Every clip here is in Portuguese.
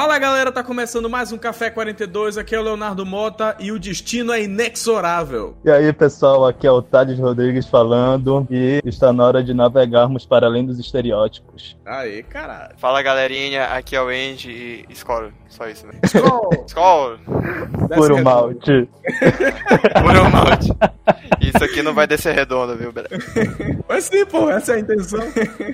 Fala galera, tá começando mais um Café 42. Aqui é o Leonardo Mota e o destino é inexorável. E aí pessoal, aqui é o Thales Rodrigues falando e está na hora de navegarmos para além dos estereótipos. Aí, caralho. Fala galerinha, aqui é o Andy e Skol, só isso, né? Skol! Skol! Puro malte. Puro malte. Isso aqui não vai descer redondo, viu, Breno? Mas sim, pô, essa é a intenção.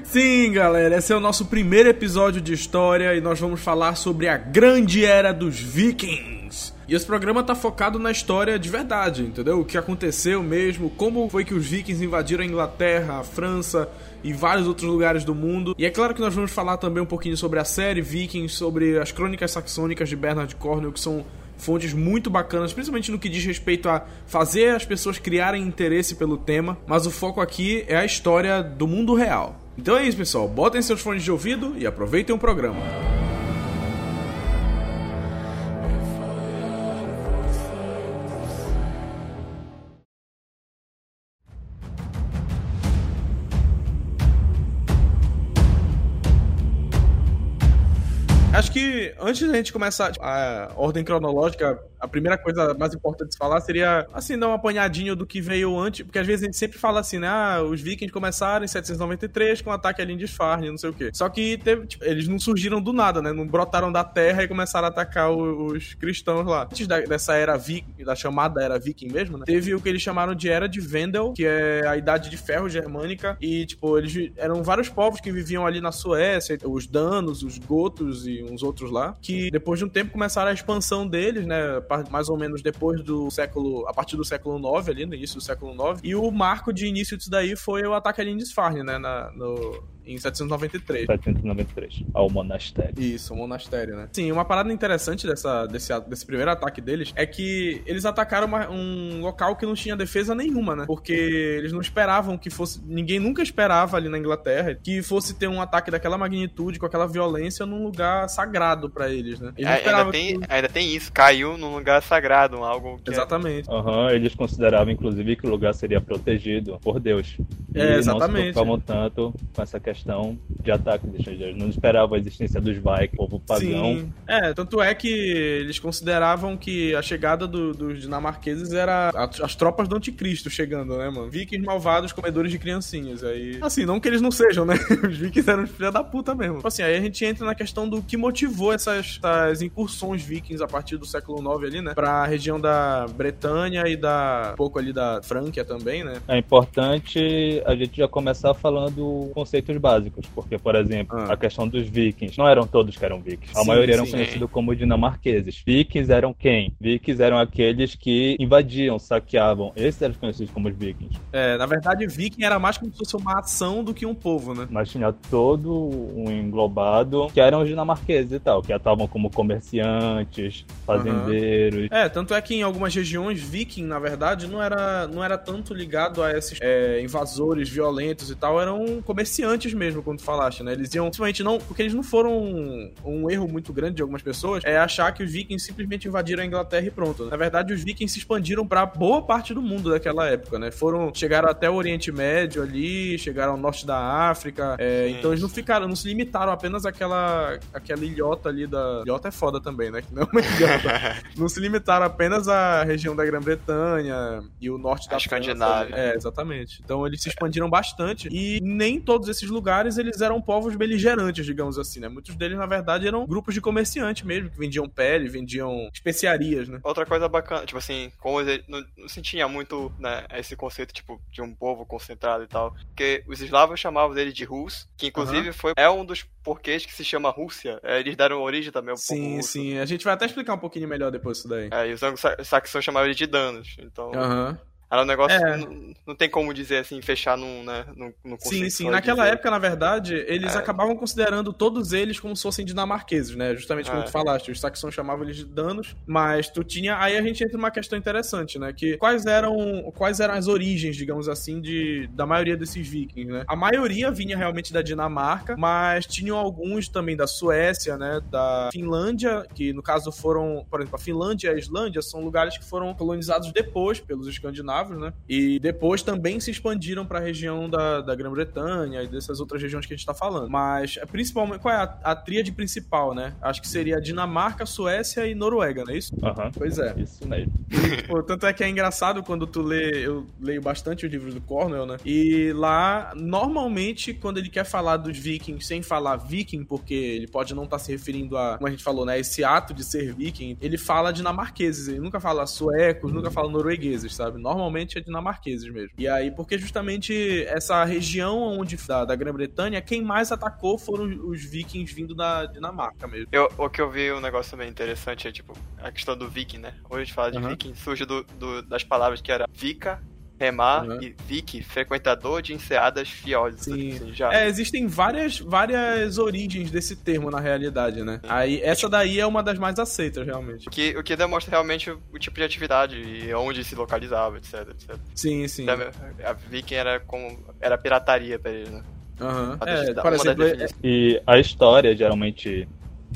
sim, galera, esse é o nosso primeiro episódio de história e nós vamos falar sobre a grande era dos vikings. E esse programa tá focado na história de verdade, entendeu? O que aconteceu mesmo, como foi que os vikings invadiram a Inglaterra, a França e vários outros lugares do mundo. E é claro que nós vamos falar também um pouquinho sobre a série Vikings, sobre as crônicas saxônicas de Bernard Cornwell, que são fontes muito bacanas, principalmente no que diz respeito a fazer as pessoas criarem interesse pelo tema, mas o foco aqui é a história do mundo real. Então é isso, pessoal. Botem seus fones de ouvido e aproveitem o programa. Que antes da gente começar a ordem cronológica, a primeira coisa mais importante de falar seria, assim, dar um apanhadinho do que veio antes, porque às vezes a gente sempre fala assim, né? Ah, os vikings começaram em 793 com o ataque a Lindisfarne, não sei o quê. Só que teve, tipo, eles não surgiram do nada, né? Não brotaram da terra e começaram a atacar os, os cristãos lá. Antes da, dessa era viking, da chamada era viking mesmo, né? Teve o que eles chamaram de Era de Vendel, que é a Idade de Ferro germânica, e, tipo, eles eram vários povos que viviam ali na Suécia, os danos, os gotos e uns outros lá, que depois de um tempo começaram a expansão deles, né? Mais ou menos depois do século. a partir do século IX, ali, no início do século IX. E o marco de início disso daí foi o ataque a Lindisfarne, né? Na, no, em 793. 793, ao monastério. Isso, o monastério, né? Sim, uma parada interessante dessa, desse, desse primeiro ataque deles é que eles atacaram uma, um local que não tinha defesa nenhuma, né? Porque eles não esperavam que fosse. Ninguém nunca esperava ali na Inglaterra que fosse ter um ataque daquela magnitude, com aquela violência, num lugar sagrado para eles, né? Eles ainda, tem, que... ainda tem isso, caiu num lugar sagrado, algo que Exatamente. Aham, uhum, eles consideravam, inclusive, que o lugar seria protegido por Deus. É, exatamente. não se tanto com essa questão de ataque de estrangeiros. Não esperava a existência dos Vikings, povo pagão. Sim. É, tanto é que eles consideravam que a chegada do, dos dinamarqueses era as, as, tropas do anticristo chegando, né, mano? Vikings malvados, comedores de criancinhas. Aí, assim, não que eles não sejam, né? Os vikings eram filha da puta mesmo. Assim, aí a gente entra na questão do que motivou essas, essas incursões vikings a partir do século IX ali, né? Pra região da Bretanha e da um pouco ali da Franquia também, né? É importante a gente já começar falando conceitos básicos, porque, por exemplo, ah. a questão dos vikings, não eram todos que eram vikings. A sim, maioria eram sim. conhecidos como dinamarqueses. Vikings eram quem? Vikings eram aqueles que invadiam, saqueavam. Esses eram conhecidos como os vikings. É, na verdade, viking era mais como se fosse uma ação do que um povo, né? Mas tinha todo um englobado que eram os dinamarqueses e tal, que atuavam como comerciantes, fazendeiros. Uhum. É, tanto é que em algumas regiões, viking, na verdade, não era, não era tanto ligado a esses é, invasores violentos e tal, eram comerciantes mesmo, quando falaste, né? Eles iam, principalmente não, porque eles não foram um, um, erro muito grande de algumas pessoas, é achar que os vikings simplesmente invadiram a Inglaterra e pronto. Na verdade, os vikings se expandiram para boa parte do mundo daquela época, né? Foram, chegaram até o Oriente Médio ali, chegaram ao norte da África, é, então eles não ficaram, não se limitaram apenas àquela, àquela ilhota ali da... Ilhota é foda também, né? Que não é uma ilhota. não se limitaram apenas à região da Grã-Bretanha e o norte da Escandinávia. É, exatamente. Então eles se expandiram bastante e nem todos esses lugares eles eram povos beligerantes, digamos assim, né? Muitos deles, na verdade, eram grupos de comerciantes mesmo, que vendiam pele, vendiam especiarias, né? Outra coisa bacana, tipo assim, como não, não se tinha muito, né, esse conceito, tipo, de um povo concentrado e tal, porque os eslavos chamavam dele de Rus, que inclusive uhum. foi, é um dos porquês que se chama Rússia. É, eles deram origem também ao Sim, povo sim. A gente vai até explicar um pouquinho melhor depois isso daí. É, e os anglo-saxões chamavam ele de danos, então... Aham. Uhum. Era um negócio é. não, não, tem como dizer assim, fechar num, né, num, num Sim, sim. Naquela dizer. época, na verdade, eles é. acabavam considerando todos eles como se fossem dinamarqueses, né? Justamente como é. tu falaste, os saxões chamavam eles de danos, mas tu tinha. Aí a gente entra numa questão interessante, né? Que quais eram, quais eram as origens, digamos assim, de, da maioria desses vikings, né? A maioria vinha realmente da Dinamarca, mas tinham alguns também da Suécia, né? Da Finlândia, que no caso foram, por exemplo, a Finlândia e a Islândia são lugares que foram colonizados depois pelos escandinavos escravos, né? E depois também se expandiram para a região da, da Grã-Bretanha e dessas outras regiões que a gente tá falando. Mas, é, principalmente, qual é a, a tríade principal, né? Acho que seria Dinamarca, Suécia e Noruega, não é isso? Uhum. Pois é. Isso mesmo. E, tipo, tanto é que é engraçado quando tu lê, eu leio bastante os livros do Cornell, né? E lá, normalmente, quando ele quer falar dos vikings sem falar viking, porque ele pode não estar tá se referindo a, como a gente falou, né? Esse ato de ser viking, ele fala dinamarqueses, ele nunca fala suecos, nunca fala noruegueses, sabe? Normalmente é dinamarqueses mesmo. E aí, porque justamente essa região onde da, da Grã-Bretanha, quem mais atacou foram os vikings vindo da Dinamarca mesmo. Eu, o que eu vi um negócio também interessante é, tipo, a questão do viking, né? Hoje a gente fala de uhum. viking, surge do, do, das palavras que era vika Remar uhum. e Vicky, frequentador de enseadas fiosas. Sim. Assim, já. É, existem várias, várias origens desse termo na realidade, né? Sim. Aí, essa daí é uma das mais aceitas, realmente. O que, o que demonstra realmente o, o tipo de atividade e onde se localizava, etc, etc. Sim, sim. Então, a Viking era como. era pirataria pra eles, né? Uhum. É, por exemplo, e a história geralmente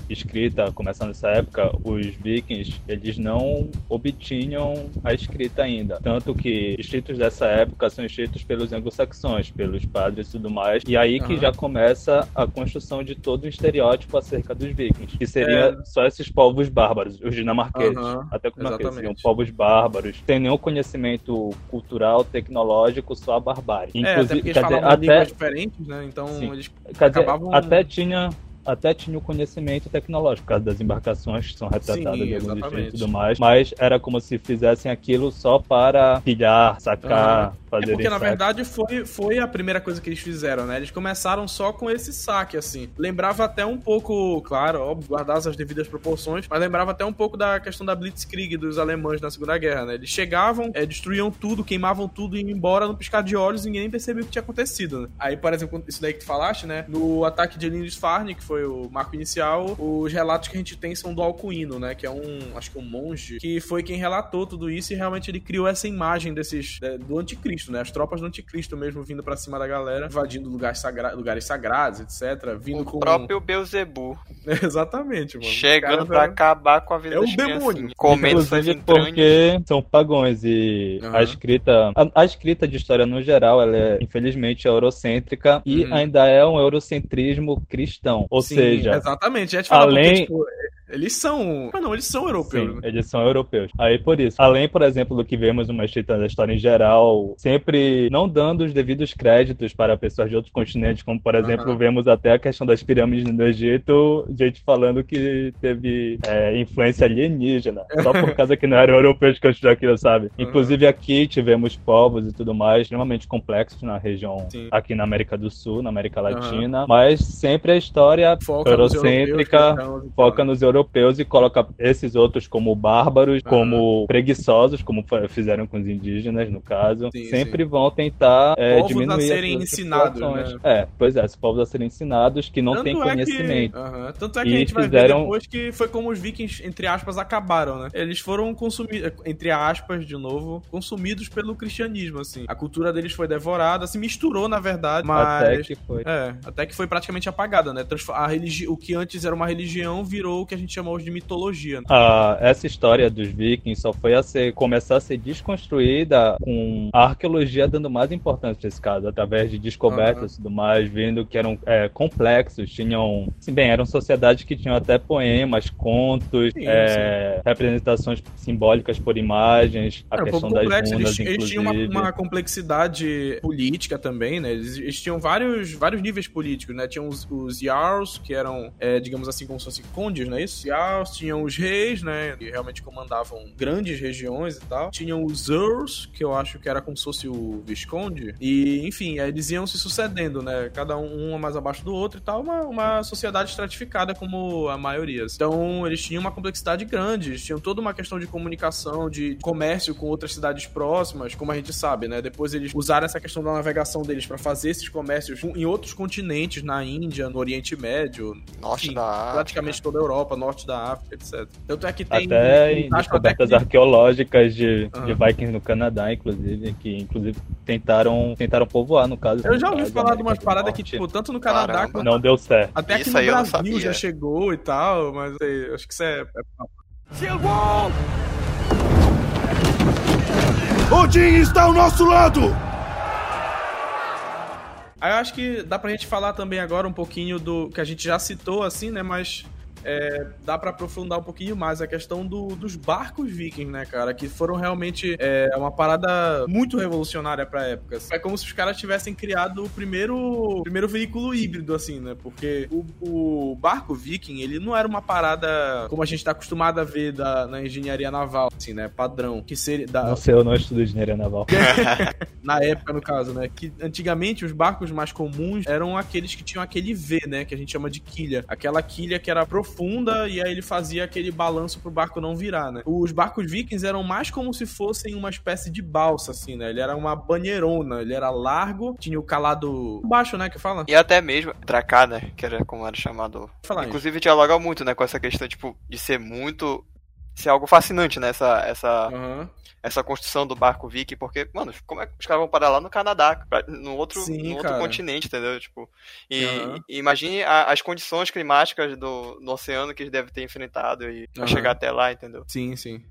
escrita, começando nessa época, os vikings, eles não obtinham a escrita ainda. Tanto que escritos dessa época são escritos pelos anglo-saxões, pelos padres e tudo mais. E aí que uhum. já começa a construção de todo um estereótipo acerca dos vikings, que seria é... só esses povos bárbaros, os dinamarqueses. Uhum. Até como é seriam povos bárbaros, sem nenhum conhecimento cultural, tecnológico, só a barbárie. Inclusive, é, até porque eles falavam até... diferentes, né? Então Sim. eles acabavam... Até tinha até tinha o conhecimento tecnológico, por causa das embarcações que são retratadas Sim, e tudo mais, mas era como se fizessem aquilo só para pilhar, sacar, fazer É porque, na verdade, foi, foi a primeira coisa que eles fizeram, né? Eles começaram só com esse saque, assim. Lembrava até um pouco, claro, óbvio, guardadas as devidas proporções, mas lembrava até um pouco da questão da Blitzkrieg dos alemães na Segunda Guerra, né? Eles chegavam, é, destruíam tudo, queimavam tudo e iam embora no piscar de olhos e ninguém percebia o que tinha acontecido, né? Aí, por exemplo, isso daí que tu falaste, né? No ataque de Lindisfarne, que foi o marco inicial, os relatos que a gente tem são do Alcuino, né? Que é um, acho que um monge, que foi quem relatou tudo isso e realmente ele criou essa imagem desses, do anticristo, né? As tropas do anticristo mesmo vindo para cima da galera, invadindo lugares, sagra lugares sagrados, etc. Vindo o com... próprio Beuzebu. Exatamente, mano. Chegando para acabar com a vida É um demônio. Comendo suas porque são pagões e uhum. a escrita... A, a, escrita de história no geral, ela é, infelizmente, eurocêntrica e uhum. ainda é um eurocentrismo cristão. Ou Sim. seja, exatamente. Falar, além... Porque, tipo, eles são. Mas não, eles são europeus. Sim, né? eles são europeus. Aí por isso, além, por exemplo, do que vemos uma escrita da história em geral, sempre não dando os devidos créditos para pessoas de outros continentes, como por exemplo, vemos até a questão das pirâmides no Egito, gente falando que teve é, influência alienígena, só por causa que não eram europeus que construíram aquilo, sabe? Inclusive aqui tivemos povos e tudo mais, extremamente complexos na região, Sim. aqui na América do Sul, na América Latina, mas sempre a história foca eurocêntrica, nos foca nos europeus europeus e coloca esses outros como bárbaros, como preguiçosos, como fizeram com os indígenas, no caso. Sim, sempre sim. vão tentar é, povos diminuir a serem ensinados, né? É, pois é, esses povos a serem ensinados que não têm conhecimento. É que, uh -huh. Tanto é que e a gente vai fizeram... ver depois que foi como os vikings, entre aspas, acabaram, né? Eles foram consumidos, entre aspas, de novo, consumidos pelo cristianismo, assim. A cultura deles foi devorada, se misturou, na verdade, mas... Até que foi. É, até que foi praticamente apagada, né? A religi... O que antes era uma religião virou o que a gente gente chama hoje de mitologia. Né? Ah, essa história dos vikings só foi a ser, começar a ser desconstruída com a arqueologia dando mais importância nesse caso, através de descobertas e tudo mais, vendo que eram é, complexos, tinham, assim, bem, eram sociedades que tinham até poemas, contos, sim, é, sim. representações simbólicas por imagens, a Era questão um das runas, eles. Eles tinham uma, uma, complexidade política também, né? Eles, eles, tinham vários, vários níveis políticos, né? Tinham os, os Jarls, que eram, é, digamos assim, como se fossem condes, não é isso? Tinham os reis, né, que realmente comandavam grandes regiões e tal. Tinham os earls, que eu acho que era como se fosse o visconde. E, enfim, eles iam se sucedendo, né, cada um, um mais abaixo do outro e tal, uma, uma sociedade estratificada como a maioria. Então, eles tinham uma complexidade grande, eles tinham toda uma questão de comunicação, de comércio com outras cidades próximas, como a gente sabe, né? Depois eles usaram essa questão da navegação deles para fazer esses comércios em outros continentes, na Índia, no Oriente Médio, norte enfim, da África. praticamente toda a Europa, norte da África, etc. Tanto é que tem. Até em descobertas arqueológicas de, uhum. de Vikings no Canadá, inclusive, que inclusive tentaram, tentaram povoar, no caso. Eu já ouvi falar de umas paradas que, tipo, tanto no Canadá Caramba. quanto. Não deu certo. Até aqui isso no Brasil já chegou e tal, mas sei, acho que isso é. é... Shield wall! Odin está ao nosso lado! Aí eu acho que dá pra gente falar também agora um pouquinho do que a gente já citou, assim, né? Mas é, dá para aprofundar um pouquinho mais a questão do, dos barcos vikings, né, cara? Que foram realmente é, uma parada muito revolucionária pra época. É como se os caras tivessem criado o primeiro, primeiro veículo híbrido, assim, né? Porque o, o, barco viking, ele não era uma parada como a gente tá acostumado a ver da, na engenharia naval, assim, né? Padrão. Que seria. Da... Não sei, eu não estudo engenharia naval. na época, no caso, né? Que antigamente os barcos mais comuns eram aqueles que tinham aquele V, né? Que a gente chama de quilha. Aquela quilha que era profunda profunda e aí ele fazia aquele balanço pro barco não virar, né? Os barcos vikings eram mais como se fossem uma espécie de balsa, assim, né? Ele era uma banheirona, ele era largo, tinha o calado baixo, né, que fala? E até mesmo Dracar, né, que era como era chamado. Falar Inclusive isso. dialoga muito, né, com essa questão, tipo, de ser muito ser algo fascinante, né? Essa, essa, uhum. essa construção do barco Viking, porque, mano, como é que os caras vão parar lá no Canadá, no outro, Sim, no outro continente, entendeu? Tipo, e, uhum. e imagine a, as condições climáticas do, do oceano que eles devem ter enfrentado e uhum. chegar até lá, entendeu? Sim, sim.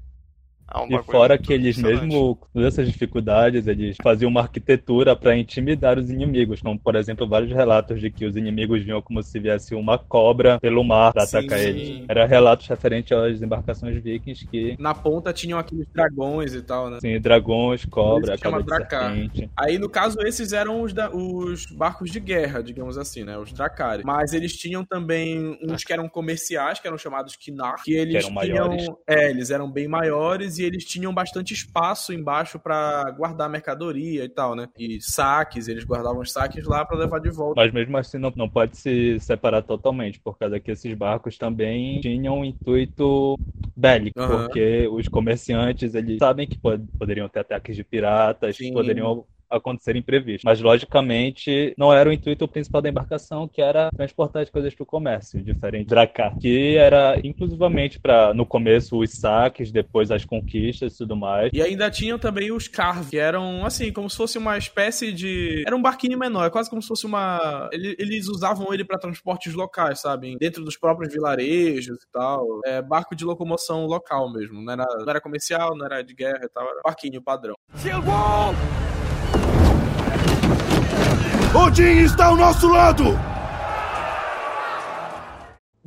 Ah, e fora que eles, mesmo com essas dificuldades, eles faziam uma arquitetura para intimidar os inimigos, como, por exemplo, vários relatos de que os inimigos vinham como se viesse uma cobra pelo mar para atacar sim. eles. Era relatos referentes às embarcações vikings que... Na ponta tinham aqueles dragões e tal, né? Sim, dragões, cobra, chama Dracar. Aí, no caso, esses eram os, da, os barcos de guerra, digamos assim, né? Os Dracares. Mas eles tinham também uns que eram comerciais, que eram chamados Kinar, que eles que eram tinham... Maiores. É, eles eram bem maiores e eles tinham bastante espaço embaixo para guardar mercadoria e tal, né? E saques, eles guardavam os saques lá para levar de volta. Mas mesmo assim não, não pode se separar totalmente, por causa que esses barcos também tinham um intuito bélico, uhum. porque os comerciantes, eles sabem que pod poderiam ter ataques de piratas, Sim. poderiam acontecer imprevisto. Mas, logicamente, não era o intuito principal da embarcação, que era transportar as coisas para o comércio, diferente de Dracar, que era inclusivamente para, no começo, os saques, depois as conquistas e tudo mais. E ainda tinham também os carros, que eram, assim, como se fosse uma espécie de... Era um barquinho menor, é quase como se fosse uma... Eles usavam ele para transportes locais, sabe? Dentro dos próprios vilarejos e tal. É barco de locomoção local mesmo, não era, não era comercial, não era de guerra e tal, era barquinho padrão. Silvão! Odin está ao nosso lado!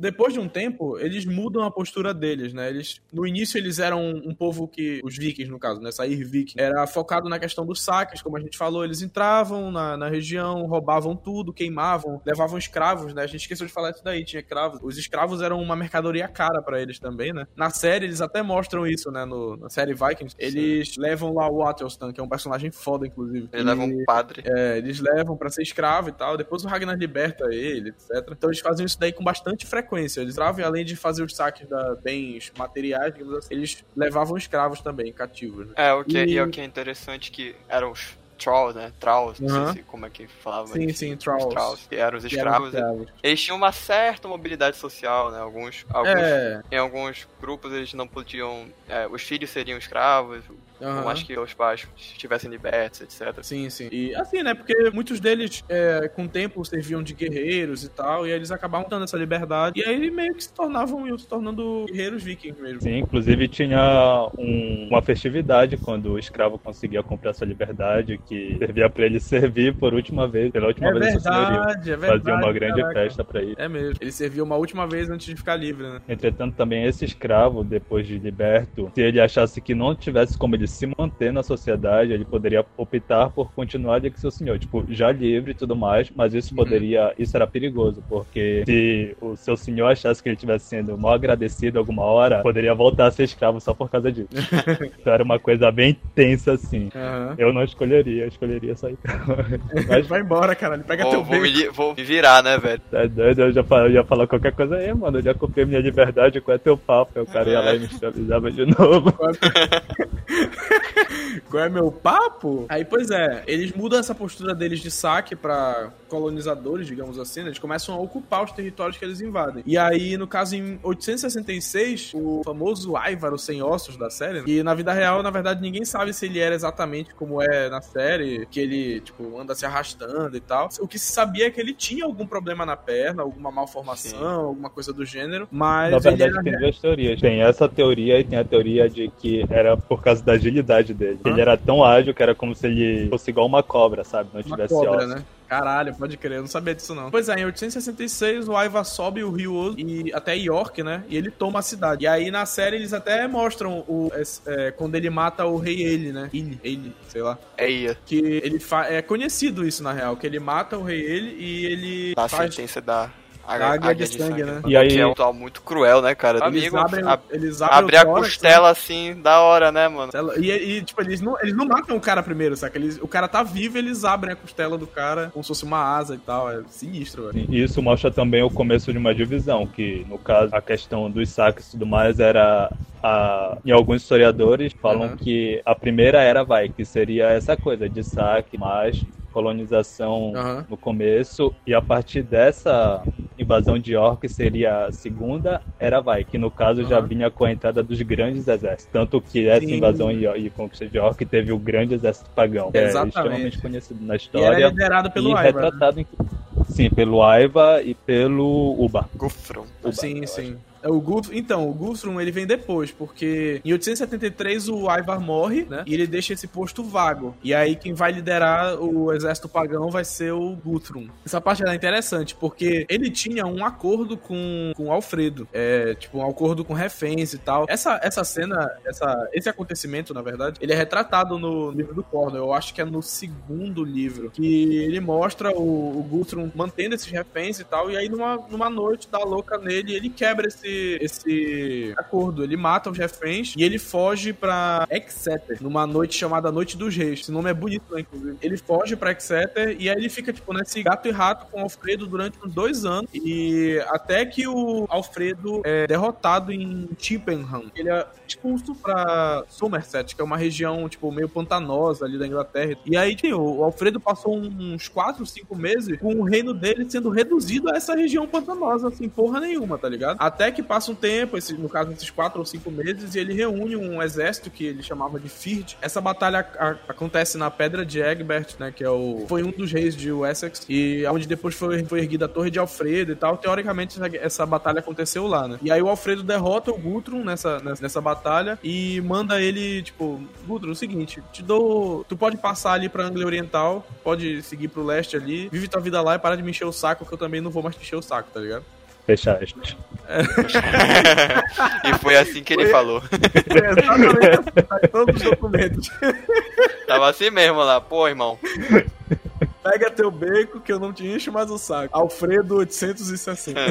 Depois de um tempo, eles mudam a postura deles, né? Eles, no início, eles eram um povo que, os vikings, no caso, né? Sair viking, era focado na questão dos saques, como a gente falou, eles entravam na, na região, roubavam tudo, queimavam, levavam escravos, né? A gente esqueceu de falar isso daí, tinha escravos. Os escravos eram uma mercadoria cara para eles também, né? Na série, eles até mostram isso, né? No, na série Vikings, eles Sim. levam lá o Atelstan, que é um personagem foda, inclusive. Eles levam um padre. É, eles levam para ser escravo e tal, depois o Ragnar liberta ele, etc. Então eles fazem isso daí com bastante frequência frequência. Eles travam, além de fazer os saques de bens materiais, assim, eles levavam escravos também, cativos. Né? É, o que, e... e o que é interessante que eram os Trolls, né? Trolls, não uhum. sei se, como é que falava. Sim, isso. sim, Trolls. Os Trolls, que eram os escravos. Eram eles tinham uma certa mobilidade social, né? Alguns, alguns é. em alguns grupos eles não podiam, é, os filhos seriam escravos, Uhum. acho que os pais estivessem libertos, etc. Sim, sim. E assim, né? Porque muitos deles, é, com o tempo, serviam de guerreiros e tal, e aí eles acabavam dando essa liberdade. E aí meio que se tornavam, iam se tornando guerreiros vikings mesmo. Sim, inclusive tinha um, uma festividade quando o escravo conseguia comprar sua liberdade, que servia pra ele servir por última vez, pela última é vez verdade, é verdade. Fazia uma grande caraca. festa pra ele. É mesmo. Ele servia uma última vez antes de ficar livre, né? Entretanto, também esse escravo, depois de liberto, se ele achasse que não tivesse como ele se manter na sociedade, ele poderia optar por continuar de que seu senhor, tipo, já livre e tudo mais, mas isso uhum. poderia, uhum. isso era perigoso, porque se o seu senhor achasse que ele estivesse sendo mal agradecido alguma hora, poderia voltar a ser escravo só por causa disso. então era uma coisa bem tensa assim. Uhum. Eu não escolheria, eu escolheria sair. mas vai embora, cara, pega vou, teu vou me, vou me virar, né, velho? É doido, eu já, eu já falar qualquer coisa aí, mano, eu já comprei minha liberdade, qual é teu papo? Aí o cara ia lá e me escravizava de novo. Qual é meu papo? Aí, pois é, eles mudam essa postura deles de saque para colonizadores, digamos assim, né? eles começam a ocupar os territórios que eles invadem. E aí, no caso, em 866, o famoso Ivar, o sem ossos da série, né? que na vida real, na verdade, ninguém sabe se ele era exatamente como é na série série, que ele, tipo, anda se arrastando e tal. O que se sabia é que ele tinha algum problema na perna, alguma malformação, Sim. alguma coisa do gênero, mas. Na verdade, tem duas teorias. Tem essa teoria e tem a teoria de que era por causa da agilidade dele. Ele era tão ágil que era como se ele fosse igual uma cobra, sabe? Não uma tivesse cobra, né? Caralho, pode crer, eu não sabia disso não. Pois é, em 866 o Aiva sobe o rio e até York, né? E ele toma a cidade. E aí na série eles até mostram o é, quando ele mata o rei ele, né? Ele, ele, sei lá. É Eia. Que ele fa... é conhecido isso na real, que ele mata o rei ele e ele dá faz... sentença da a águia, águia de, de sangue, sangue, né? E aí... Que é um tal muito cruel, né, cara? Eles Amigo, abrem, a, eles abrem abrir a costela né? assim, da hora, né, mano? E, e, tipo, eles não, eles não matam o cara primeiro, saca? Eles, o cara tá vivo eles abrem a costela do cara como se fosse uma asa e tal. É sinistro, velho. E isso mostra também o começo de uma divisão, que no caso a questão dos saques e tudo mais era a, em alguns historiadores falam uhum. que a primeira era vai, que seria essa coisa de saque, mas colonização uhum. no começo, e a partir dessa invasão de orcs seria a segunda era vai, que no caso uhum. já vinha com a entrada dos grandes exércitos. Tanto que essa Sim. invasão e, e, conquista de orc teve o grande exército pagão. É Exatamente. É extremamente conhecido na história. E era liderado pelo e Aiva, retratado né? em, Sim, pelo Aiva e pelo Uba. Gufron. Uba, sim, sim. Acho. É o. Então, o Guthrum ele vem depois, porque em 873 o Ivar morre, né? E ele deixa esse posto vago. E aí quem vai liderar o exército pagão vai ser o Guthrum. Essa parte é interessante, porque ele tinha um acordo com, com Alfredo. É, tipo, um acordo com reféns e tal. Essa, essa cena, essa, esse acontecimento, na verdade, ele é retratado no livro do Cornell. Eu acho que é no segundo livro. Que ele mostra o, o Guthrum mantendo esses reféns e tal. E aí, numa, numa noite, dá louca nele, ele quebra esse esse, acordo. Ele mata os reféns e ele foge pra Exeter, numa noite chamada Noite dos Reis. Esse nome é bonito, né, inclusive. Ele foge pra Exeter e aí ele fica, tipo, nesse gato e rato com o Alfredo durante uns dois anos. E até que o Alfredo é derrotado em Chippenham. Ele é expulso pra Somerset, que é uma região, tipo, meio pantanosa ali da Inglaterra. E aí, tipo, o Alfredo passou uns 4, 5 meses com o reino dele sendo reduzido a essa região pantanosa, assim, porra nenhuma, tá ligado? Até que passa um tempo, esse, no caso, esses quatro ou cinco meses, e ele reúne um exército que ele chamava de Fird. Essa batalha a, acontece na Pedra de Egbert, né? Que é o, foi um dos reis de Wessex, e onde depois foi, foi erguida a Torre de Alfredo e tal. Teoricamente, essa, essa batalha aconteceu lá, né? E aí o Alfredo derrota o Guthrum nessa, nessa, nessa batalha e manda ele, tipo, Guthrum, é o seguinte, te dou. Tu pode passar ali pra Anglia Oriental, pode seguir pro leste ali, vive tua vida lá e para de me encher o saco, que eu também não vou mais te encher o saco, tá ligado? Fechaste. e foi assim que ele foi... falou. É, exatamente. Tá todos os documentos. Tava assim mesmo lá, pô, irmão. Pega teu beco que eu não te encho mais o saco. Alfredo 860. É.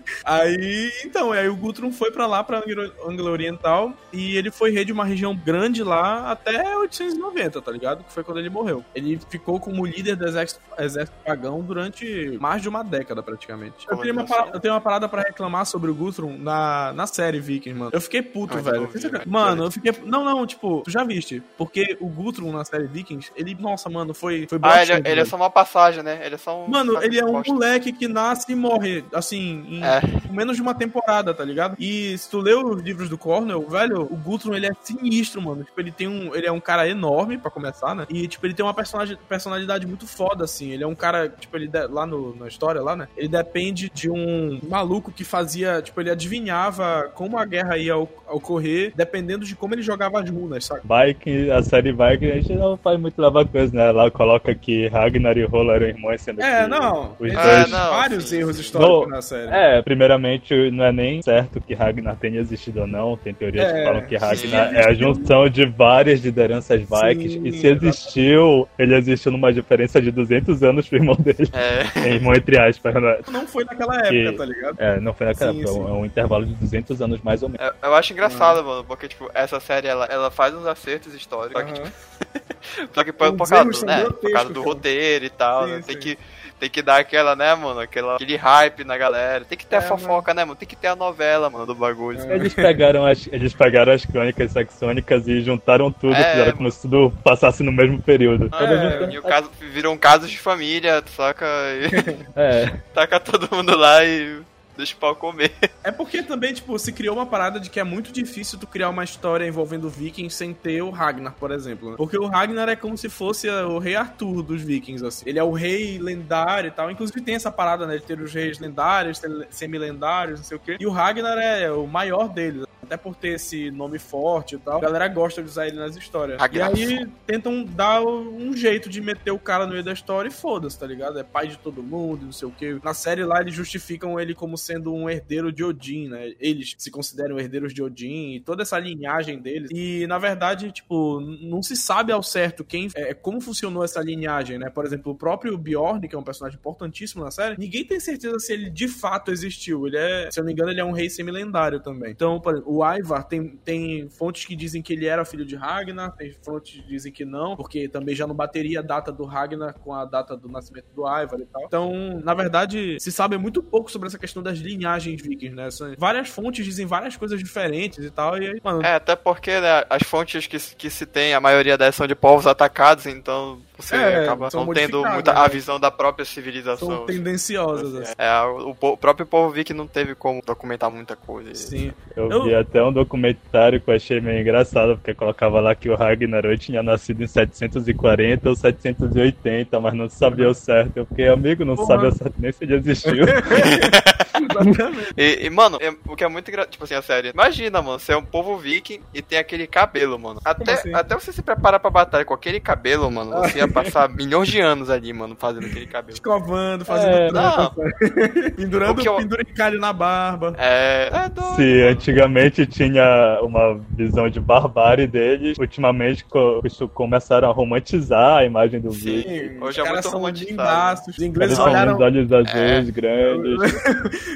aí, então, aí o Guthrum foi para lá, pra Anglo Oriental, e ele foi rei de uma região grande lá até 890, tá ligado? Que foi quando ele morreu. Ele ficou como líder do exército, exército pagão durante mais de uma década, praticamente. Eu tenho, uma parada, eu tenho uma parada pra reclamar sobre o Guthrum na, na série Vikings, mano. Eu fiquei puto, Ai, velho. Vi, mano, eu fiquei. Não, não, tipo, tu já viste. Porque o Guthrum na série Vikings, ele, nossa, mano, foi. foi ah, ele, ele é só uma passagem, né? Ele é só um. Mano, ele é um moleque que nasce e morre, assim, em é. menos de uma temporada, tá ligado? E se tu lê os livros do Cornell, velho, o Guthrum, ele é sinistro, mano. Tipo, ele tem um. Ele é um cara enorme, pra começar, né? E, tipo, ele tem uma personagem, personalidade muito foda, assim. Ele é um cara, tipo, ele lá no, na história, lá, né? Ele depende de um maluco que fazia. Tipo, ele adivinhava como a guerra ia ocorrer, dependendo de como ele jogava as runas, sabe? Bike, a série Bike, a gente não faz muito lavar coisa, né? Lá coloca que Ragnar e Rolo eram irmãos, sendo é, que não, os é, dois... não, vários sim. erros históricos no, na série. É, primeiramente, não é nem certo que Ragnar tenha existido ou não. Tem teorias é, que falam que Ragnar sim, é a junção de várias lideranças vikings. Sim, e se existiu, ele existiu numa diferença de 200 anos pro irmão dele. É. é irmão entre aspas, né? Não foi naquela época, que, tá ligado? É, não foi naquela época. É um intervalo de 200 anos mais ou menos. É, eu acho engraçado, ah. mano, porque, tipo, essa série, ela, ela faz uns acertos históricos. Só que, tipo... só que por, por, causa, né, por causa do roteiro e tal, sim, né? Tem que tem que dar aquela, né, mano, aquela, aquele hype na galera. Tem que ter é, a fofoca, né, mano? Tem que ter a novela, mano, do bagulho. É. Eles pegaram as, eles pegaram as crônicas saxônicas e juntaram tudo, é, fizeram como se tudo passasse no mesmo período. É, e o caso, virou um caso de família, saca? E... é. Taca todo mundo lá e deixa o pau comer. É porque também, tipo, se criou uma parada de que é muito difícil tu criar uma história envolvendo vikings sem ter o Ragnar, por exemplo. Né? Porque o Ragnar é como se fosse o rei Arthur dos vikings, assim. Ele é o rei lendário e tal. Inclusive tem essa parada, né, de ter os reis lendários, semi-lendários, não sei o quê. E o Ragnar é o maior deles até por ter esse nome forte e tal, a galera gosta de usar ele nas histórias. E aí tentam dar um jeito de meter o cara no meio da história e foda-se, tá ligado? É pai de todo mundo, não sei o que. Na série lá eles justificam ele como sendo um herdeiro de Odin, né? Eles se consideram herdeiros de Odin e toda essa linhagem deles. E na verdade, tipo, não se sabe ao certo quem é, como funcionou essa linhagem, né? Por exemplo, o próprio Bjorn, que é um personagem importantíssimo na série, ninguém tem certeza se ele de fato existiu. Ele é, se eu não me engano, ele é um rei semi-lendário também. Então, por exemplo, o Ivar tem, tem fontes que dizem que ele era filho de Ragnar, tem fontes que dizem que não, porque também já não bateria a data do Ragnar com a data do nascimento do Ivar e tal. Então, na verdade, se sabe muito pouco sobre essa questão das linhagens vikings, né? São, várias fontes dizem várias coisas diferentes e tal, e aí, mano... É, até porque, né, as fontes que, que se tem, a maioria delas são de povos atacados, então você é, acaba não tendo muita né? a visão da própria civilização. São tendenciosas. Assim. É, o, o, próprio povo viking não teve como documentar muita coisa. Sim. Eu, eu, vi até um documentário que eu achei meio engraçado, porque colocava lá que o Ragnarok tinha nascido em 740 ou 780, mas não sabia o certo. Eu fiquei, amigo, não Porra. sabe o certo nem se ele existiu. e, e, mano, é, o que é muito engraçado, tipo assim, a série. Imagina, mano, você é um povo viking e tem aquele cabelo, mano. Até, assim? até você se preparar pra batalha com aquele cabelo, mano, você ia passar milhões de anos ali, mano, fazendo aquele cabelo. Escovando, fazendo é, trampa, pendurando eu... penduricalho na barba. É, é doido. Se antigamente tinha uma visão de barbárie deles, ultimamente co começaram a romantizar a imagem do Sim, vídeo. hoje é muito romantizado. Os ingleses Eles olharam... Os olhos azuis é. grandes.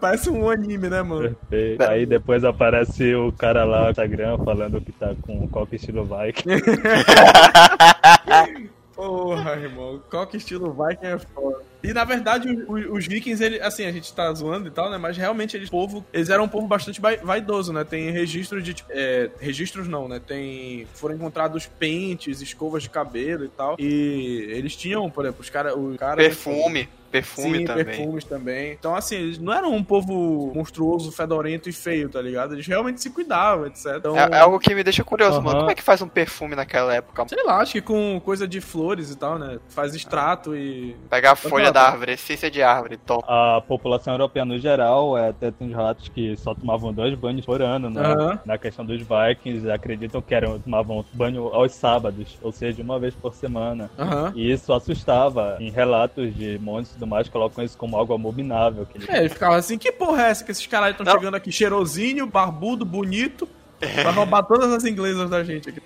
Parece um anime, né, mano? Perfeito. Aí depois aparece o cara lá no Instagram falando que tá com qual estilo Viking. Porra, irmão. Qual que estilo Viking é foda. E na verdade, os, os, vikings, ele, assim, a gente tá zoando e tal, né? Mas realmente eles, povo, eles eram um povo bastante vaidoso, né? Tem registros de. É, registros não, né? Tem. Foram encontrados pentes, escovas de cabelo e tal. E eles tinham, por exemplo, os caras. Cara, Perfume. Perfume Sim, também. perfumes também. Então, assim, eles não eram um povo monstruoso, fedorento e feio, tá ligado? Eles realmente se cuidavam, etc. Então... É, é algo que me deixa curioso, uhum. mano. Como é que faz um perfume naquela época? Sei lá, acho que com coisa de flores e tal, né? Faz extrato e. Pegar a folha da árvore, essência de árvore, top. A população europeia no geral, é, até tem ratos que só tomavam dois banhos por ano, né? Uhum. Na questão dos Vikings, acreditam que eram, tomavam banho aos sábados, ou seja, uma vez por semana. Uhum. E isso assustava. Em relatos de montes tudo mais, colocam isso como algo abominável. Que ele... É, ele ficava assim, que porra é essa que esses caras estão chegando aqui cheirosinho, barbudo, bonito, é. pra roubar todas as inglesas da gente aqui.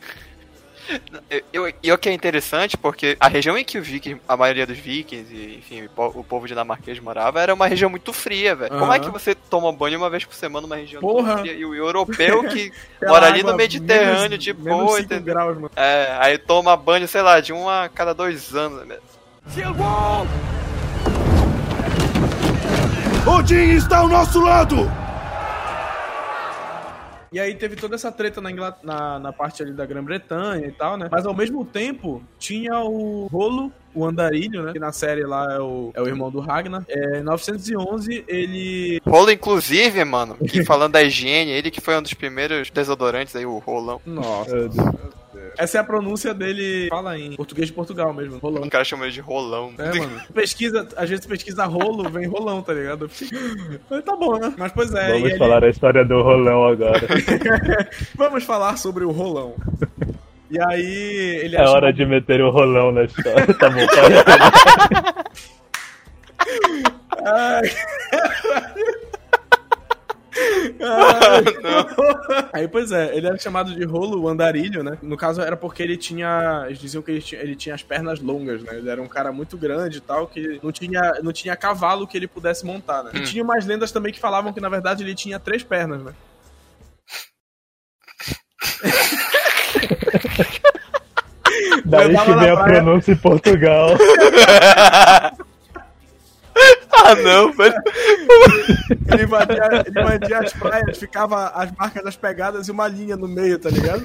E o que é interessante, porque a região em que o viking, a maioria dos vikings e, enfim, o povo dinamarquês morava, era uma região muito fria, velho. Uhum. Como é que você toma banho uma vez por semana numa região Porra. fria? E o europeu que mora ali no Mediterrâneo, menos, de boa, graus, mano. É, aí toma banho, sei lá, de um a cada dois anos. Shield wall! Odin está ao nosso lado! E aí teve toda essa treta na, na, na parte ali da Grã-Bretanha e tal, né? Mas ao mesmo tempo, tinha o rolo o Andarilho, né? Que na série lá é o, é o irmão do Ragnar. É, em 911, ele. Rolo, inclusive, mano, que falando da higiene, ele que foi um dos primeiros desodorantes aí, o rolão. Nossa. Essa é a pronúncia dele, fala em português de Portugal mesmo, rolão. O cara chama ele de rolão. É, mano. Pesquisa, às vezes pesquisa rolo, vem rolão, tá ligado? Mas tá bom, né? Mas pois é. Vamos falar ele... a história do rolão agora. Vamos falar sobre o rolão. E aí ele É hora de meter o rolão na história. tá bom, para. Ai. Aí, pois é, ele era chamado de rolo andarilho, né? No caso, era porque ele tinha. Eles diziam que ele tinha, ele tinha as pernas longas, né? Ele era um cara muito grande e tal, que não tinha, não tinha cavalo que ele pudesse montar, né? E hum. tinha umas lendas também que falavam que, na verdade, ele tinha três pernas, né? Daí que vem a pronúncia em Portugal. ah, não, velho. Ele invadia, ele invadia as praias, ficava as marcas das pegadas e uma linha no meio, tá ligado?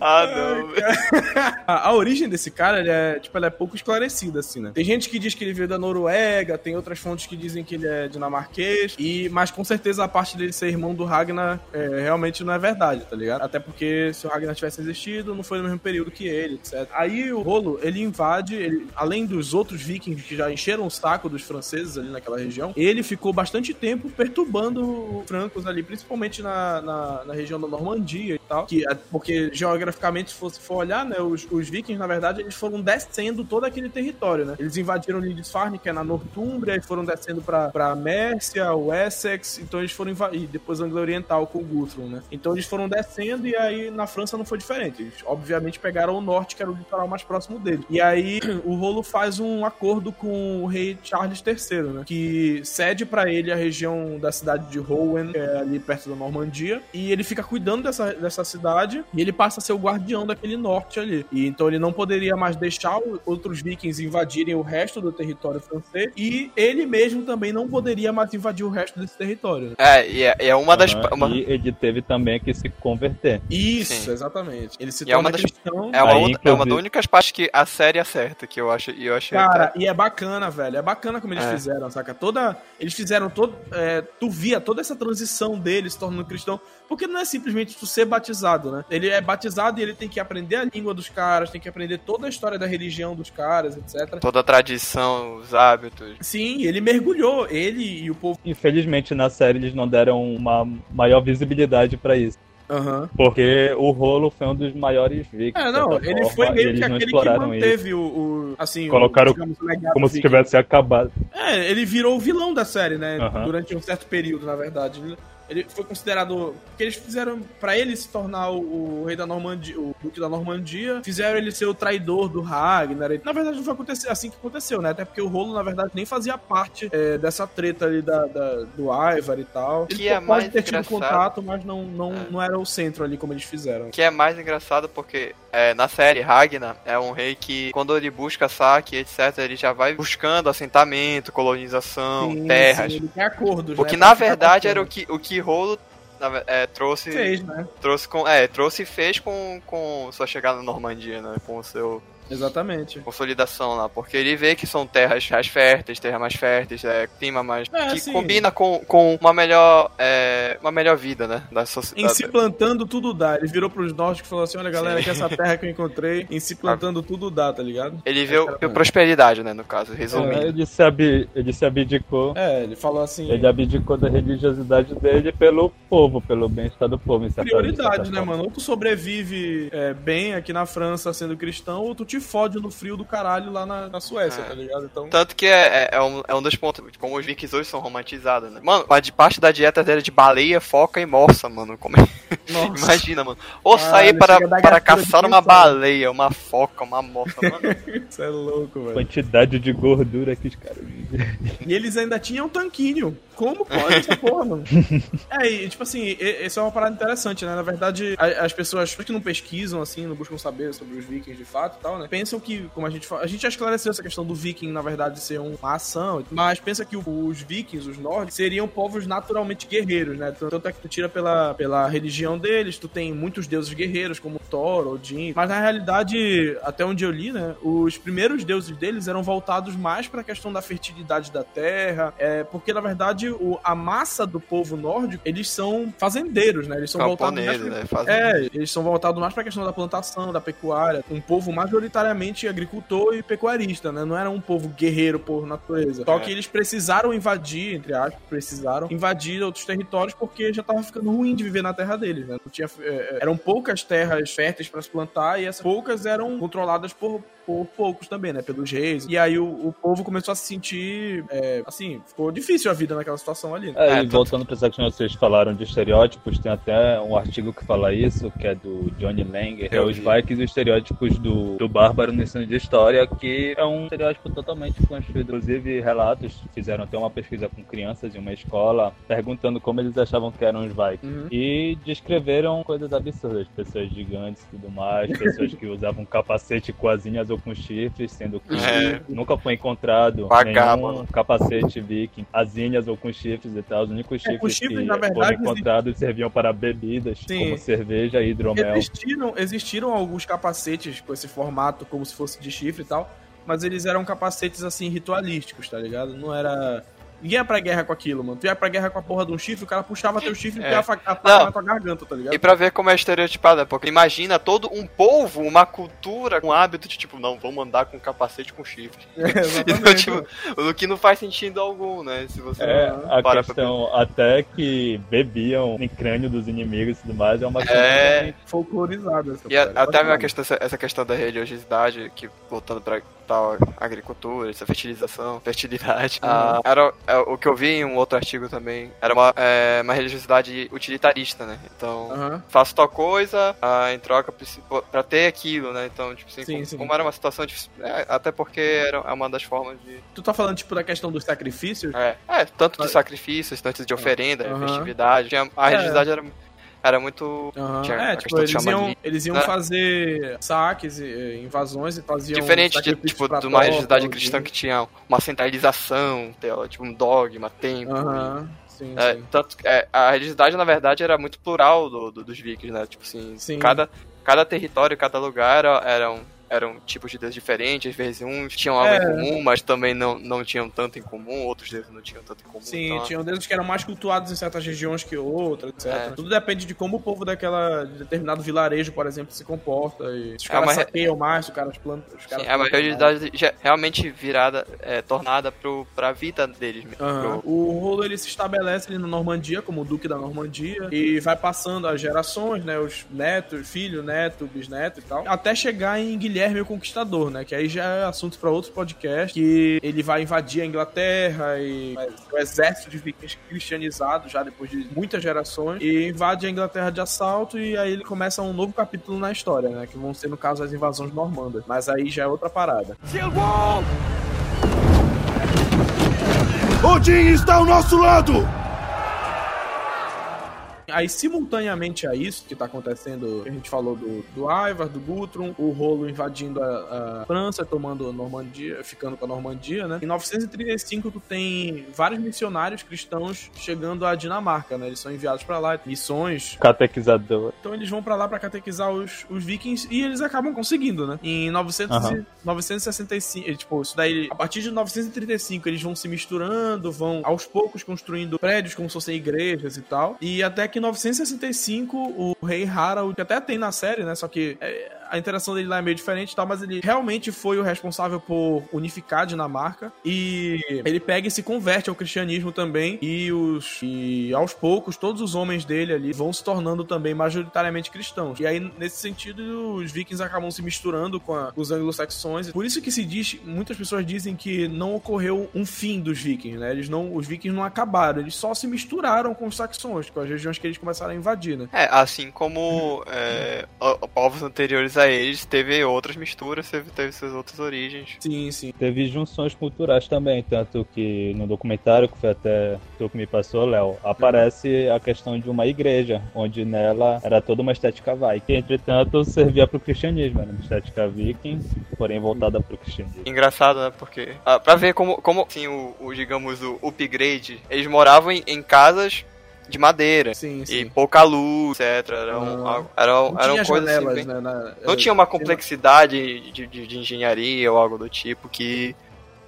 Ah, não. a, a, origem desse cara, ele é, tipo, ela é pouco esclarecida, assim, né? Tem gente que diz que ele veio da Noruega, tem outras fontes que dizem que ele é dinamarquês, e, mas com certeza a parte dele ser irmão do Ragnar é, realmente não é verdade, tá ligado? Até porque se o Ragnar tivesse existido, não foi no mesmo período que ele, etc. Aí o Rolo, ele invade, ele, além dos outros vikings que já encheram o saco dos franceses ali naquela região, ele ficou bastante tempo perturbando os francos ali, principalmente na, na, na região da Normandia e tal, que, é, porque geograficamente, se você for olhar, né, os, os vikings, na verdade, eles foram descendo todo aquele território, né? Eles invadiram Lindisfarne, que é na Nortúmbria, e foram descendo pra Mércia, o Essex, então eles foram invadir, depois Anglo Oriental com Guthrum, né? Então eles foram descendo e aí na França não foi diferente. Eles, obviamente, pegaram o norte, que era o litoral mais próximo dele. E aí o Rolo faz um acordo com o rei Charles III, né? Que cede para ele a região da cidade de Rouen, que é ali perto da Normandia, e ele fica cuidando dessa, dessa cidade e ele passa a ser o guardião daquele norte ali. E então ele não poderia mais deixar outros vikings invadirem o resto do território francês e ele mesmo também não poderia mais invadir o resto desse território. É, e é, é uma das. Uma... E ele teve também que se converter. Isso, Sim. exatamente. Ele se e é uma das, cristão. É uma, Aí, outra, é uma das únicas partes que a série acerta, que eu acho. Eu achei Cara, e é bacana, velho. É bacana como eles é. fizeram, saca? Toda. Eles fizeram todo. É, tu via toda essa transição dele se tornando cristão. Porque não é simplesmente tu ser batizado, né? Ele é batizado e ele tem que aprender a língua dos caras, tem que aprender toda a história da religião dos caras, etc. Toda a tradição, os hábitos. Sim, ele mergulhou, ele e o povo. Infelizmente na série eles não deram uma maior visibilidade para isso. Uhum. Porque o rolo foi um dos maiores vikings. É, não, ele forma, foi meio que aquele que manteve o, o, Assim, Colocaram o, como se tivesse acabado. É, ele virou o vilão da série, né? Uhum. Durante um certo período, na verdade. Ele foi considerado. Porque eles fizeram. para ele se tornar o, o, rei da Normandia, o duque da Normandia, fizeram ele ser o traidor do Ragnar. Na verdade, não foi acontecer, assim que aconteceu, né? Até porque o rolo, na verdade, nem fazia parte é, dessa treta ali da, da, do Ivar e tal. Que ele é pode ter tido contato, mas não, não, é. não era o centro ali como eles fizeram. Que é mais engraçado porque é, na série, Ragnar é um rei que, quando ele busca saque, etc., ele já vai buscando assentamento, colonização, sim, terras. Sim, ele tem acordos, Porque né, na verdade era o que, o que que Rolo é, trouxe. Fez, né? Trouxe com. É, trouxe e fez com, com sua chegada na Normandia, né? Com o seu Exatamente. Consolidação lá, porque ele vê que são terras mais férteis, terras mais férteis, é, clima mais. É, que sim. combina com, com uma melhor. É, uma melhor vida, né? Da sociedade. Em se plantando tudo dá. Ele virou pros nórdicos e falou assim: olha, galera, que essa terra que eu encontrei, em se plantando tudo dá, tá ligado? Ele viu, viu prosperidade, né, no caso, resumindo. É, ele, se ab, ele se abdicou. É, ele falou assim. Ele abdicou da religiosidade dele pelo povo, pelo bem-estar do povo. Em Prioridade, né, mano? Ou tu sobrevive é, bem aqui na França sendo cristão, ou tu te fode no frio do caralho lá na, na Suécia, é. tá ligado? Então... Tanto que é, é, é, um, é um dos pontos, como os vikings hoje são romantizados, né? Mano, a de parte da dieta dele é de baleia, foca e morsa, mano. Como é? Imagina, mano. Ou ah, sair para, para caçar uma baleia, uma foca, uma morsa, mano. Isso é louco, velho. Quantidade de gordura que os caras E eles ainda tinham tanquinho. Como pode essa porra, mano? É, e, tipo assim, isso é uma parada interessante, né? Na verdade, as pessoas que não pesquisam, assim, não buscam saber sobre os vikings de fato e tal, né? Pensam que, como a gente fala, a gente já esclareceu essa questão do viking, na verdade, ser uma ação, mas pensa que os vikings, os nórdicos, seriam povos naturalmente guerreiros, né? Tanto é que tu tira pela, pela religião deles, tu tem muitos deuses guerreiros, como Thor, Odin, mas na realidade, até onde eu li, né? Os primeiros deuses deles eram voltados mais para a questão da fertilidade da terra, é, porque na verdade o, a massa do povo nórdico, eles são fazendeiros, né? Eles são voltados mais pra, né? É, eles são voltados mais pra questão da plantação, da pecuária. Um povo majoritariamente agricultor e pecuarista, né? Não era um povo guerreiro por natureza. Só é. que eles precisaram invadir, entre aspas, precisaram invadir outros territórios porque já tava ficando ruim de viver na terra deles, né? Não tinha, é, é eram poucas terras férteis para se plantar e essas poucas eram controladas por por poucos também, né? Pelos reis. E aí o, o povo começou a se sentir. É, assim, ficou difícil a vida naquela situação ali. Né? É, é, e voltando para essa questão que vocês falaram de estereótipos, tem até um artigo que fala isso, que é do Johnny Langer, que é os Vikings e os estereótipos do, do bárbaro no ensino de história, que é um estereótipo totalmente construído. Inclusive, relatos fizeram até uma pesquisa com crianças em uma escola, perguntando como eles achavam que eram os Vikings. Uhum. E descreveram coisas absurdas, pessoas gigantes e tudo mais, pessoas que usavam capacete com asinhas ou com chifres, sendo que é. nunca foi encontrado Vagaba. nenhum capacete viking, asinhas ou com chifres e tal. Os únicos chifres, é, chifres que verdade, foram encontrados serviam para bebidas, Sim. como cerveja e hidromel. Existiram, existiram alguns capacetes com esse formato como se fosse de chifre e tal, mas eles eram capacetes assim ritualísticos, tá ligado? Não era Ninguém ia pra guerra com aquilo, mano. Tu ia pra guerra com a porra de um chifre, o cara puxava teu chifre é. e ia a faca na tua garganta, tá ligado? E pra ver como é estereotipada, porque imagina todo um povo, uma cultura, um hábito de tipo, não, vamos andar com capacete com chifre. É, então, tipo, o que não faz sentido algum, né? Se você é, a questão pra... até que bebiam em crânio dos inimigos e tudo mais é uma coisa é... folclorizada. Essa e a, até a questão, essa questão da religiosidade, que voltando pra tal agricultura, essa fertilização, fertilidade, ah, era é, o que eu vi em um outro artigo também, era uma, é, uma religiosidade utilitarista, né? Então, uhum. faço tal coisa ah, em troca para ter aquilo, né? Então, tipo assim, sim, como, sim. como, era uma situação difícil, é, até porque era é uma das formas de... Tu tá falando, tipo, da questão dos sacrifícios? É, é tanto de sacrifícios, tanto de oferenda, uhum. festividade, a religiosidade era era muito. Uhum. é, tipo, eles iam, de... eles iam né? fazer saques, invasões e faziam. Diferente de, tipo, de uma religiosidade cristã que tinha uma centralização, tipo, um dogma, templo. Uhum. E... Sim, é, sim. Tanto, é, a religiosidade, na verdade, era muito plural do, do dos vikings, né? Tipo assim, sim. cada, cada território, cada lugar era, era um, eram tipos de deuses diferentes, às vezes uns tinham algo é. em comum, mas também não, não tinham tanto em comum, outros deuses não tinham tanto em comum. Sim, então... tinham deuses que eram mais cultuados em certas regiões que outras, etc. É. Tudo depende de como o povo daquela de determinado vilarejo, por exemplo, se comporta. E se os é caras saqueiam mais, se os caras plantam. Os caras Sim, é uma realidade realmente virada, é, tornada pro, pra vida deles mesmo. Uhum. Pro... O rolo ele se estabelece ali na Normandia, como o Duque da Normandia, e vai passando as gerações, né? Os netos, filho, neto, bisneto e tal, até chegar em Guilherme o Conquistador né? Que aí já é assunto para outro podcast. Que ele vai invadir a Inglaterra e o exército de vikings cristianizado já depois de muitas gerações e invade a Inglaterra de assalto e aí ele começa um novo capítulo na história, né? Que vão ser no caso as invasões normandas. Mas aí já é outra parada. Odin está ao nosso lado! Aí, simultaneamente a isso que tá acontecendo, a gente falou do, do Ivar, do Guthrum, o Rolo invadindo a, a, França, tomando a Normandia, ficando com a Normandia, né? Em 935, tu tem vários missionários cristãos chegando à Dinamarca, né? Eles são enviados para lá, missões. Catequizador. Então eles vão para lá para catequizar os, os vikings e eles acabam conseguindo, né? Em 900 uhum. 965, tipo, isso daí, a partir de 935, eles vão se misturando, vão aos poucos construindo prédios como se fossem igrejas e tal. E até que que em 965 o rei Harald, que até tem na série, né? Só que é, a interação dele lá é meio diferente e tal, mas ele realmente foi o responsável por unificar a Dinamarca. E ele pega e se converte ao cristianismo também. E, os, e aos poucos, todos os homens dele ali vão se tornando também majoritariamente cristãos. E aí, nesse sentido, os vikings acabam se misturando com a, os anglo-saxões. Por isso que se diz, muitas pessoas dizem que não ocorreu um fim dos vikings, né? Eles não, os vikings não acabaram, eles só se misturaram com os saxões, com as regiões que eles começaram a invadir, né? É, assim como é, povos anteriores a eles, teve outras misturas, teve, teve suas outras origens. Sim, sim. Teve junções culturais também, tanto que no documentário, que foi até tu que me passou, Léo, aparece a questão de uma igreja, onde nela era toda uma estética viking. Que, entretanto, servia para o cristianismo, era uma estética viking, porém voltada para o cristianismo. Engraçado, né? Porque, ah, pra ver como, como assim, o, o digamos, o upgrade, eles moravam em, em casas de madeira. Sim, sim. E pouca luz, etc. Eram, eram, eram coisas assim, bem... né, na... Não tinha uma complexidade de, de, de, engenharia ou algo do tipo que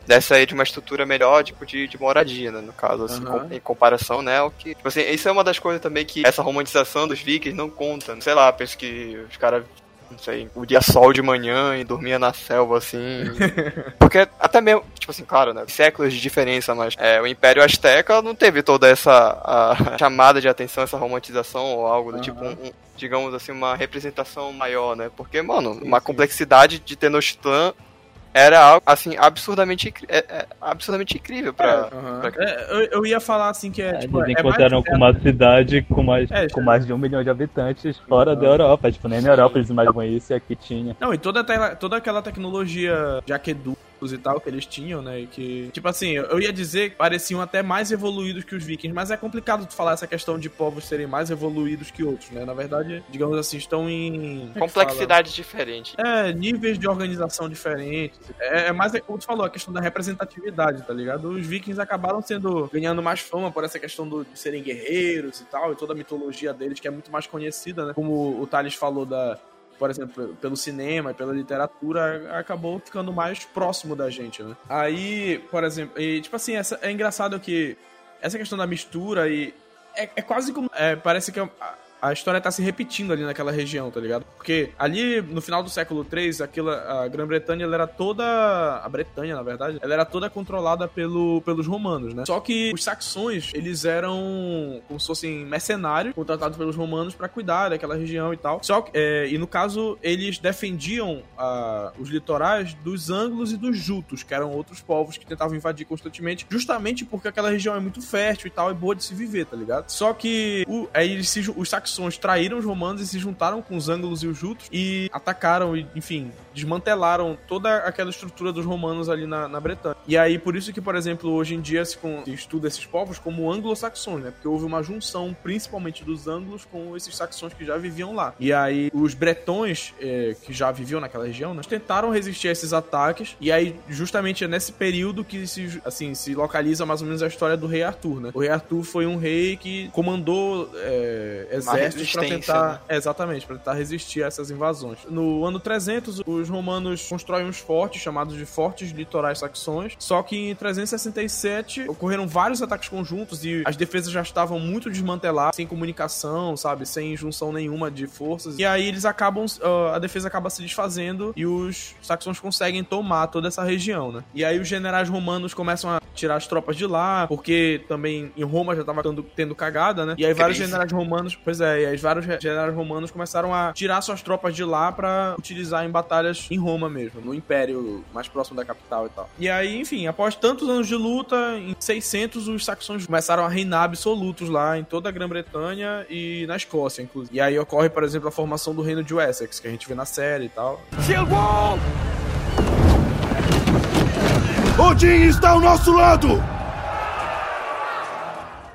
desse aí de uma estrutura melhor, tipo, de, de moradia, né, no caso, assim, uhum. com, em comparação, né, o que... Tipo assim, isso é uma das coisas também que essa romantização dos vikings não conta. Sei lá, penso que os caras não sei, o dia sol de manhã e dormia na selva, assim. Porque até mesmo, tipo assim, claro, né? Séculos de diferença, mas é, o Império Azteca não teve toda essa chamada de atenção, essa romantização ou algo do uhum. tipo, um, um, digamos assim, uma representação maior, né? Porque, mano, sim, uma sim. complexidade de Tenochtitlan era algo, assim, absurdamente, é, é, absurdamente incrível pra... É, uhum. pra... É, eu, eu, ia falar, assim, que é, é tipo... Eles encontraram com uma cidade com mais, com mais de um milhão de habitantes fora uhum. da Europa. Tipo, nem na Europa eles imaginam isso e aqui tinha. Não, e toda, toda aquela tecnologia de aqueduto e tal que eles tinham, né? E que, tipo assim, eu ia dizer que pareciam até mais evoluídos que os vikings, mas é complicado tu falar essa questão de povos serem mais evoluídos que outros, né? Na verdade, digamos assim, estão em. Complexidades diferentes. É, níveis de organização diferentes. É, é mais, é como tu falou, a questão da representatividade, tá ligado? Os vikings acabaram sendo ganhando mais fama por essa questão do, de serem guerreiros e tal, e toda a mitologia deles, que é muito mais conhecida, né? Como o Thales falou da por exemplo, pelo cinema pela literatura, acabou ficando mais próximo da gente, né? Aí, por exemplo, e, tipo assim, essa, é engraçado que essa questão da mistura e. É, é quase como. É, parece que. É, a história tá se repetindo ali naquela região, tá ligado? Porque ali no final do século III, aquela, a Grã-Bretanha ela era toda. A Bretanha, na verdade, ela era toda controlada pelo, pelos romanos, né? Só que os saxões, eles eram como se fossem mercenários contratados pelos romanos para cuidar daquela região e tal. Só que, é, e no caso, eles defendiam uh, os litorais dos ângulos e dos jutos, que eram outros povos que tentavam invadir constantemente, justamente porque aquela região é muito fértil e tal, é boa de se viver, tá ligado? Só que o, aí se, os saxões saxões traíram os romanos e se juntaram com os ângulos e os jutos e atacaram e, enfim, desmantelaram toda aquela estrutura dos romanos ali na, na Bretanha. E aí, por isso que, por exemplo, hoje em dia se, se estuda esses povos como anglo-saxões, né? Porque houve uma junção, principalmente dos ângulos, com esses saxões que já viviam lá. E aí, os bretões, é, que já viviam naquela região, né, tentaram resistir a esses ataques. E aí, justamente é nesse período que se, assim, se localiza mais ou menos a história do rei Arthur, né? O rei Arthur foi um rei que comandou é, exércitos para tentar... Né? Exatamente, para tentar resistir a essas invasões. No ano 300, os os romanos constroem uns fortes chamados de Fortes Litorais Saxões. Só que em 367 ocorreram vários ataques conjuntos e as defesas já estavam muito desmanteladas, sem comunicação, sabe? Sem junção nenhuma de forças. E aí eles acabam. Uh, a defesa acaba se desfazendo e os saxões conseguem tomar toda essa região, né? E aí os generais romanos começam a tirar as tropas de lá, porque também em Roma já tava tendo, tendo cagada, né? E aí vários generais romanos. Pois é, e aí vários generais romanos começaram a tirar suas tropas de lá para utilizar em batalhas em Roma mesmo, no Império mais próximo da capital e tal. E aí, enfim, após tantos anos de luta, em 600 os saxões começaram a reinar absolutos lá em toda a Grã-Bretanha e na Escócia, inclusive. E aí ocorre, por exemplo, a formação do Reino de Wessex, que a gente vê na série e tal. Shield! Odin está ao nosso lado!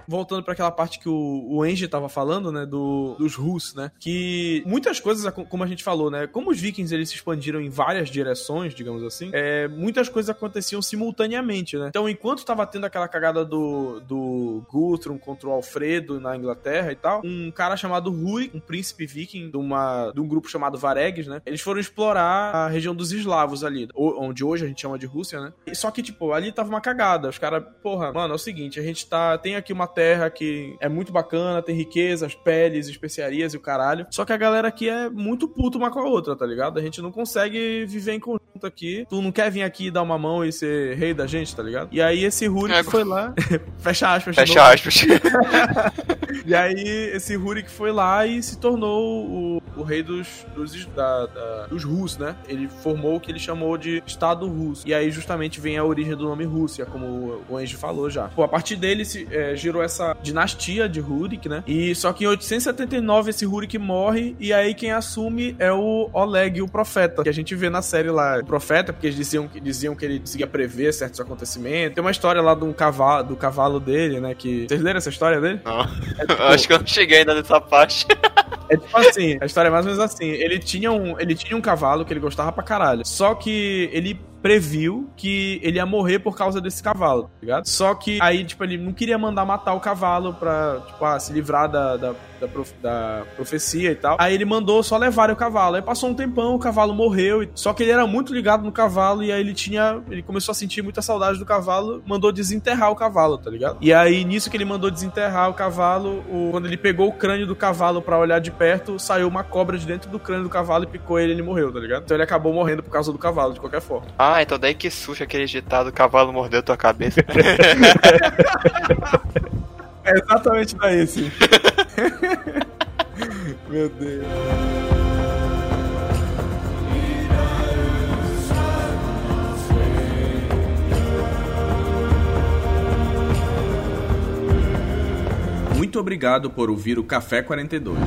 Voltando para aquela parte que o, o Angie tava falando, né, do, dos Rus, né, que muitas coisas, como a gente falou, né, como os vikings eles se expandiram em várias direções, digamos assim, é, muitas coisas aconteciam simultaneamente, né. Então, enquanto tava tendo aquela cagada do, do Guthrum contra o Alfredo na Inglaterra e tal, um cara chamado Rui, um príncipe viking de, uma, de um grupo chamado Varegs, né, eles foram explorar a região dos eslavos ali, onde hoje a gente chama de Rússia, né. Só que, tipo, ali tava uma cagada. Os caras, porra, mano, é o seguinte, a gente tá, tem aqui uma terra que é muito bacana, tem riquezas, peles, especiarias e o caralho. Só que a galera aqui é muito puto uma com a outra, tá ligado? A gente não consegue viver em conjunto aqui. Tu não quer vir aqui dar uma mão e ser rei da gente, tá ligado? E aí esse Rurik é, foi lá. Fecha aspas. Fecha aspas. e aí esse Rurik foi lá e se tornou o, o rei dos, dos, da, da, dos Rus, né? Ele formou o que ele chamou de Estado Russo. E aí justamente vem a origem do nome Rússia, como o Ange falou já. Pô, a partir dele se, é, gerou essa dinastia de Rurik, né? E só que em 879 esse Rurik morre e aí quem assume é o Oleg, o profeta, que a gente vê na série lá, o profeta, porque eles diziam, diziam que ele conseguia prever certos acontecimentos. Tem uma história lá do cavalo, do cavalo dele, né, que vocês leram essa história dele? Não. É, tipo... Acho que eu não cheguei ainda nessa parte. É tipo assim, a história é mais ou menos assim. Ele tinha um, ele tinha um cavalo que ele gostava pra caralho. Só que ele previu que ele ia morrer por causa desse cavalo, tá ligado? Só que aí, tipo, ele não queria mandar matar o cavalo pra, tipo, ah, se livrar da, da, da, prof, da profecia e tal. Aí ele mandou só levar o cavalo. Aí passou um tempão, o cavalo morreu. Só que ele era muito ligado no cavalo e aí ele tinha. Ele começou a sentir muita saudade do cavalo, mandou desenterrar o cavalo, tá ligado? E aí, nisso que ele mandou desenterrar o cavalo, o, quando ele pegou o crânio do cavalo para olhar de perto, saiu uma cobra de dentro do crânio do cavalo e picou ele e ele morreu, tá ligado? Então ele acabou morrendo por causa do cavalo, de qualquer forma. Ah, ah, então daí que suja aquele ditado: cavalo mordeu tua cabeça. é exatamente daí, sim. Meu Deus. Muito obrigado por ouvir o Café 42.